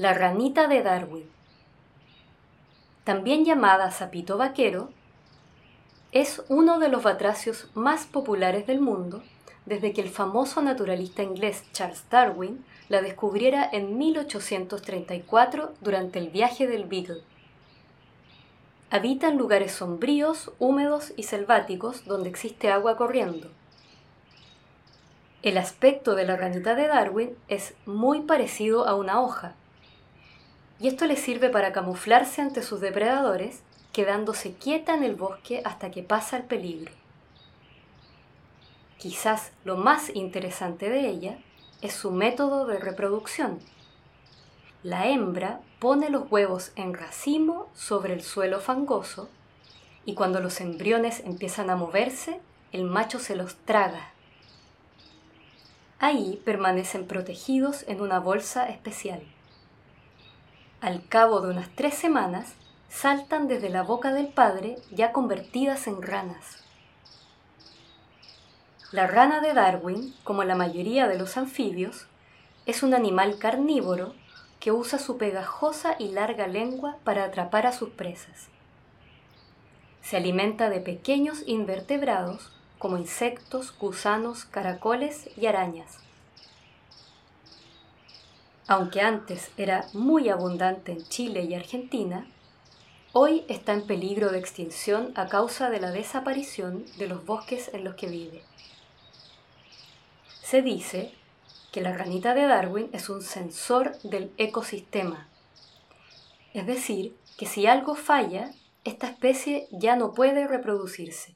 La ranita de Darwin, también llamada sapito vaquero, es uno de los batracios más populares del mundo desde que el famoso naturalista inglés Charles Darwin la descubriera en 1834 durante el viaje del Beagle. Habita en lugares sombríos, húmedos y selváticos donde existe agua corriendo. El aspecto de la ranita de Darwin es muy parecido a una hoja, y esto le sirve para camuflarse ante sus depredadores, quedándose quieta en el bosque hasta que pasa el peligro. Quizás lo más interesante de ella es su método de reproducción. La hembra pone los huevos en racimo sobre el suelo fangoso y cuando los embriones empiezan a moverse, el macho se los traga. Ahí permanecen protegidos en una bolsa especial. Al cabo de unas tres semanas, saltan desde la boca del padre ya convertidas en ranas. La rana de Darwin, como la mayoría de los anfibios, es un animal carnívoro que usa su pegajosa y larga lengua para atrapar a sus presas. Se alimenta de pequeños invertebrados como insectos, gusanos, caracoles y arañas. Aunque antes era muy abundante en Chile y Argentina, hoy está en peligro de extinción a causa de la desaparición de los bosques en los que vive. Se dice que la ranita de Darwin es un sensor del ecosistema. Es decir, que si algo falla, esta especie ya no puede reproducirse.